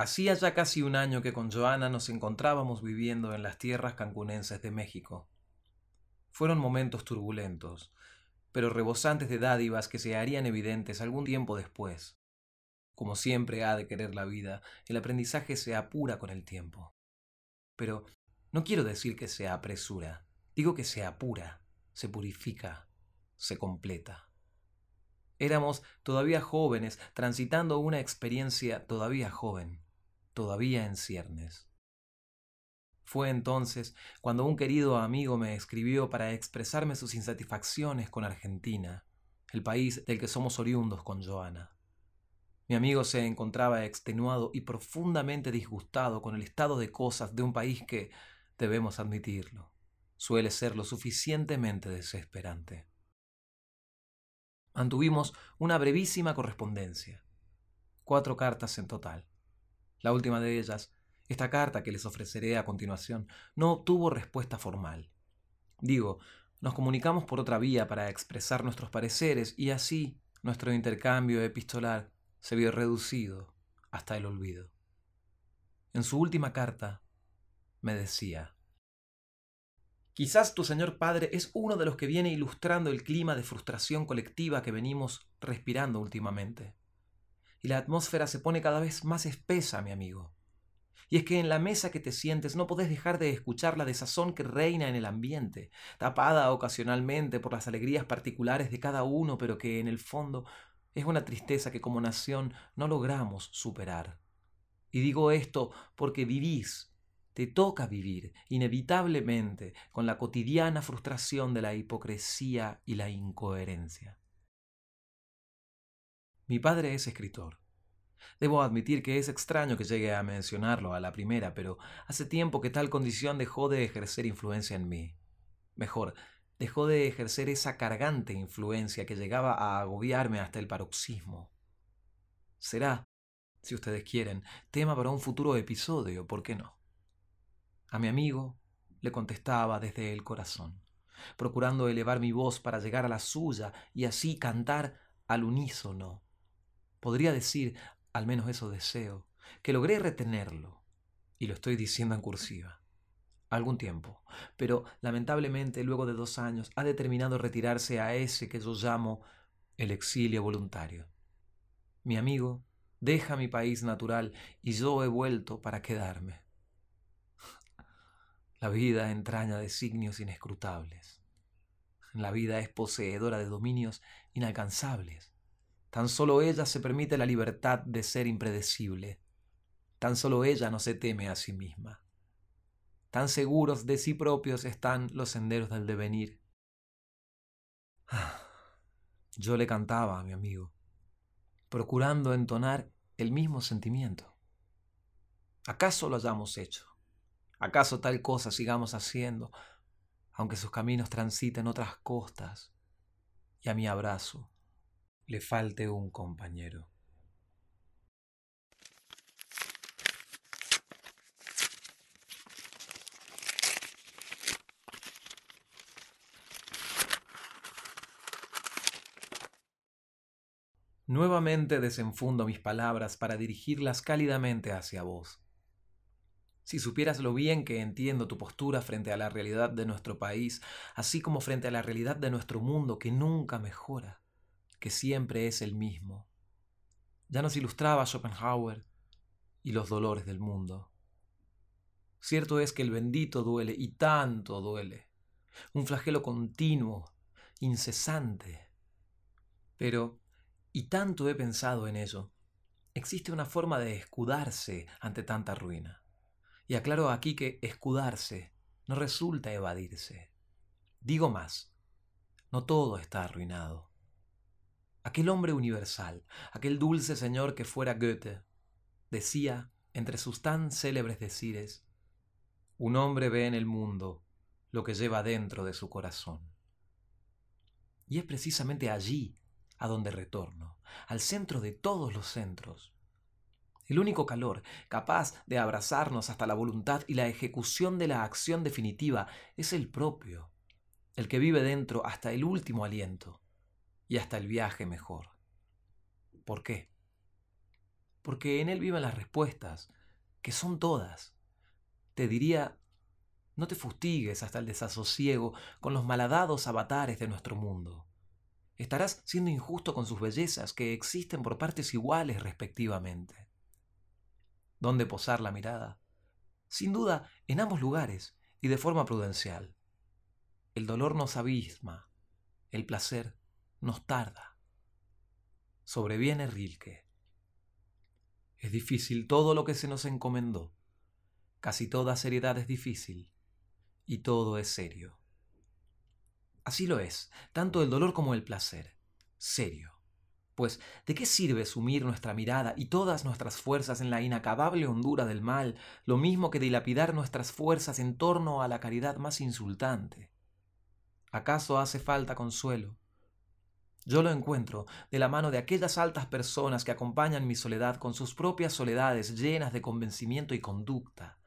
Hacía ya casi un año que con Joana nos encontrábamos viviendo en las tierras cancunenses de México. Fueron momentos turbulentos, pero rebosantes de dádivas que se harían evidentes algún tiempo después. Como siempre ha de querer la vida, el aprendizaje se apura con el tiempo. Pero no quiero decir que se apresura, digo que se apura, se purifica, se completa. Éramos todavía jóvenes, transitando una experiencia todavía joven, todavía en ciernes. Fue entonces cuando un querido amigo me escribió para expresarme sus insatisfacciones con Argentina, el país del que somos oriundos con Joana. Mi amigo se encontraba extenuado y profundamente disgustado con el estado de cosas de un país que, debemos admitirlo, suele ser lo suficientemente desesperante. Mantuvimos una brevísima correspondencia, cuatro cartas en total. La última de ellas, esta carta que les ofreceré a continuación, no obtuvo respuesta formal. Digo, nos comunicamos por otra vía para expresar nuestros pareceres y así nuestro intercambio epistolar se vio reducido hasta el olvido. En su última carta me decía, Quizás tu señor padre es uno de los que viene ilustrando el clima de frustración colectiva que venimos respirando últimamente. Y la atmósfera se pone cada vez más espesa, mi amigo. Y es que en la mesa que te sientes no podés dejar de escuchar la desazón que reina en el ambiente, tapada ocasionalmente por las alegrías particulares de cada uno, pero que en el fondo es una tristeza que como nación no logramos superar. Y digo esto porque vivís, te toca vivir inevitablemente con la cotidiana frustración de la hipocresía y la incoherencia. Mi padre es escritor. Debo admitir que es extraño que llegue a mencionarlo a la primera, pero hace tiempo que tal condición dejó de ejercer influencia en mí. Mejor, dejó de ejercer esa cargante influencia que llegaba a agobiarme hasta el paroxismo. Será, si ustedes quieren, tema para un futuro episodio, ¿por qué no? A mi amigo le contestaba desde el corazón, procurando elevar mi voz para llegar a la suya y así cantar al unísono. Podría decir, al menos eso deseo, que logré retenerlo, y lo estoy diciendo en cursiva algún tiempo, pero lamentablemente luego de dos años ha determinado retirarse a ese que yo llamo el exilio voluntario. Mi amigo deja mi país natural y yo he vuelto para quedarme. La vida entraña designios inescrutables. La vida es poseedora de dominios inalcanzables. Tan solo ella se permite la libertad de ser impredecible. Tan solo ella no se teme a sí misma. Tan seguros de sí propios están los senderos del devenir. Yo le cantaba a mi amigo, procurando entonar el mismo sentimiento. ¿Acaso lo hayamos hecho? ¿Acaso tal cosa sigamos haciendo, aunque sus caminos transiten otras costas y a mi abrazo le falte un compañero? Nuevamente desenfundo mis palabras para dirigirlas cálidamente hacia vos. Si supieras lo bien que entiendo tu postura frente a la realidad de nuestro país, así como frente a la realidad de nuestro mundo que nunca mejora, que siempre es el mismo. Ya nos ilustraba Schopenhauer y los dolores del mundo. Cierto es que el bendito duele y tanto duele, un flagelo continuo, incesante. Pero y tanto he pensado en ello. Existe una forma de escudarse ante tanta ruina. Y aclaro aquí que escudarse no resulta evadirse. Digo más, no todo está arruinado. Aquel hombre universal, aquel dulce señor que fuera Goethe, decía, entre sus tan célebres decires, un hombre ve en el mundo lo que lleva dentro de su corazón. Y es precisamente allí a donde retorno, al centro de todos los centros. El único calor capaz de abrazarnos hasta la voluntad y la ejecución de la acción definitiva es el propio, el que vive dentro hasta el último aliento y hasta el viaje mejor. ¿Por qué? porque en él viven las respuestas, que son todas. Te diría, no te fustigues hasta el desasosiego con los malhadados avatares de nuestro mundo. Estarás siendo injusto con sus bellezas, que existen por partes iguales respectivamente. ¿Dónde posar la mirada? Sin duda, en ambos lugares y de forma prudencial. El dolor nos abisma, el placer nos tarda. Sobreviene Rilke. Es difícil todo lo que se nos encomendó. Casi toda seriedad es difícil y todo es serio. Así lo es, tanto el dolor como el placer. Serio. Pues, ¿de qué sirve sumir nuestra mirada y todas nuestras fuerzas en la inacabable hondura del mal, lo mismo que dilapidar nuestras fuerzas en torno a la caridad más insultante? ¿Acaso hace falta consuelo? Yo lo encuentro de la mano de aquellas altas personas que acompañan mi soledad con sus propias soledades llenas de convencimiento y conducta,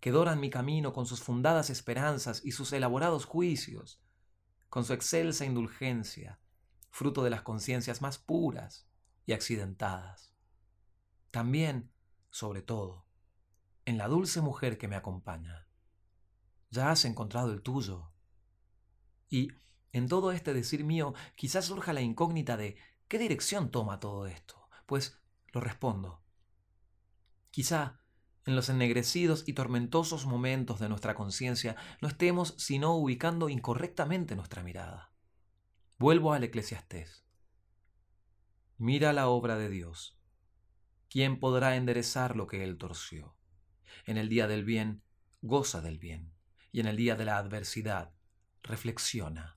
que doran mi camino con sus fundadas esperanzas y sus elaborados juicios, con su excelsa indulgencia, fruto de las conciencias más puras y accidentadas. También, sobre todo, en la dulce mujer que me acompaña. Ya has encontrado el tuyo. Y en todo este decir mío quizás surja la incógnita de ¿qué dirección toma todo esto? Pues lo respondo. Quizá en los ennegrecidos y tormentosos momentos de nuestra conciencia no estemos sino ubicando incorrectamente nuestra mirada. Vuelvo al eclesiastés. Mira la obra de Dios. ¿Quién podrá enderezar lo que él torció? En el día del bien, goza del bien, y en el día de la adversidad, reflexiona.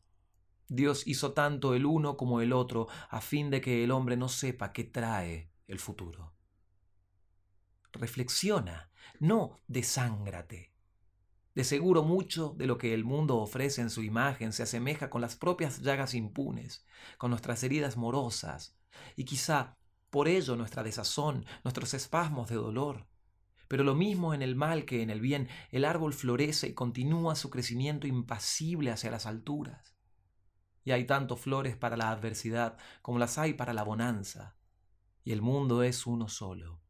Dios hizo tanto el uno como el otro a fin de que el hombre no sepa qué trae el futuro reflexiona, no desángrate. De seguro mucho de lo que el mundo ofrece en su imagen se asemeja con las propias llagas impunes, con nuestras heridas morosas, y quizá por ello nuestra desazón, nuestros espasmos de dolor. Pero lo mismo en el mal que en el bien, el árbol florece y continúa su crecimiento impasible hacia las alturas. Y hay tanto flores para la adversidad como las hay para la bonanza, y el mundo es uno solo.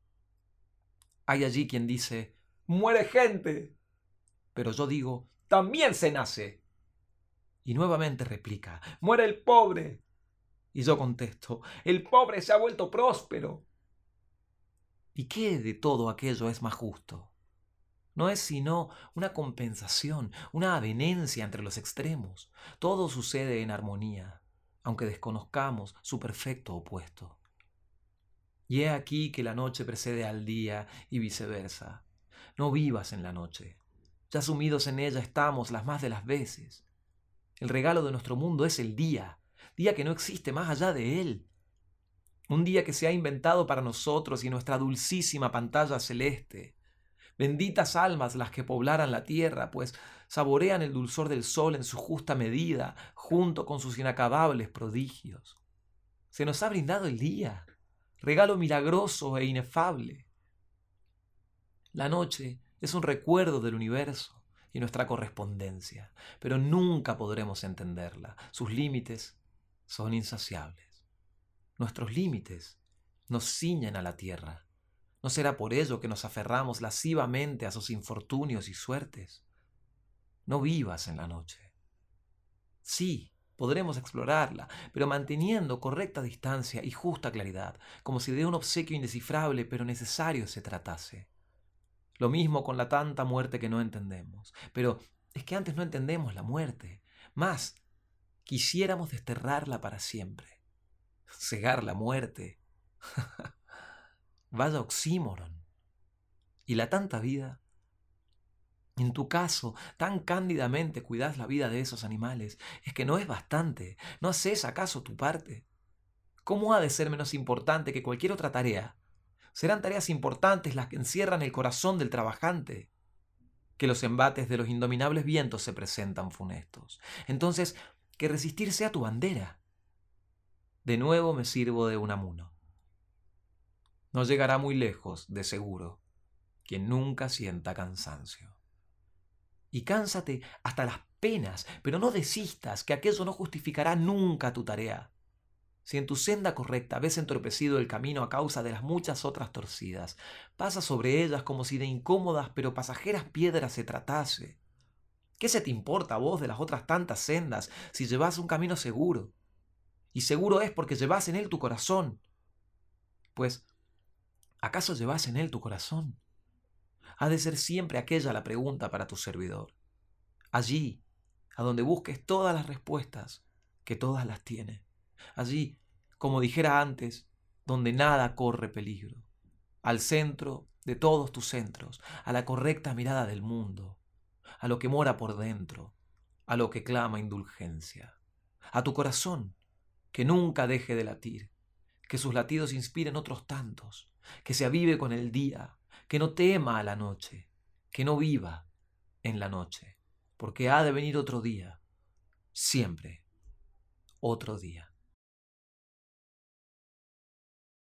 Hay allí quien dice, muere gente. Pero yo digo, también se nace. Y nuevamente replica, muere el pobre. Y yo contesto, el pobre se ha vuelto próspero. ¿Y qué de todo aquello es más justo? No es sino una compensación, una avenencia entre los extremos. Todo sucede en armonía, aunque desconozcamos su perfecto opuesto. Y he aquí que la noche precede al día y viceversa. No vivas en la noche. Ya sumidos en ella estamos las más de las veces. El regalo de nuestro mundo es el día, día que no existe más allá de él. Un día que se ha inventado para nosotros y nuestra dulcísima pantalla celeste. Benditas almas las que poblaran la tierra, pues saborean el dulzor del sol en su justa medida, junto con sus inacabables prodigios. Se nos ha brindado el día regalo milagroso e inefable. La noche es un recuerdo del universo y nuestra correspondencia, pero nunca podremos entenderla. Sus límites son insaciables. Nuestros límites nos ciñen a la tierra. ¿No será por ello que nos aferramos lascivamente a sus infortunios y suertes? No vivas en la noche. Sí, podremos explorarla, pero manteniendo correcta distancia y justa claridad, como si de un obsequio indescifrable pero necesario se tratase. Lo mismo con la tanta muerte que no entendemos. Pero es que antes no entendemos la muerte. Más, quisiéramos desterrarla para siempre. Cegar la muerte. Vaya oxímoron. Y la tanta vida en tu caso, tan cándidamente cuidas la vida de esos animales, es que no es bastante. ¿No haces acaso tu parte? ¿Cómo ha de ser menos importante que cualquier otra tarea? Serán tareas importantes las que encierran el corazón del trabajante. Que los embates de los indominables vientos se presentan funestos. Entonces, que resistir sea tu bandera. De nuevo me sirvo de un amuno. No llegará muy lejos, de seguro, quien nunca sienta cansancio y cánsate hasta las penas, pero no desistas, que aquello no justificará nunca tu tarea. Si en tu senda correcta ves entorpecido el camino a causa de las muchas otras torcidas, pasa sobre ellas como si de incómodas pero pasajeras piedras se tratase. ¿Qué se te importa a vos de las otras tantas sendas si llevas un camino seguro? Y seguro es porque llevas en él tu corazón. Pues, ¿acaso llevas en él tu corazón? Ha de ser siempre aquella la pregunta para tu servidor. Allí, a donde busques todas las respuestas, que todas las tiene. Allí, como dijera antes, donde nada corre peligro. Al centro de todos tus centros, a la correcta mirada del mundo, a lo que mora por dentro, a lo que clama indulgencia, a tu corazón, que nunca deje de latir, que sus latidos inspiren otros tantos, que se avive con el día, que no tema a la noche, que no viva en la noche, porque ha de venir otro día, siempre otro día.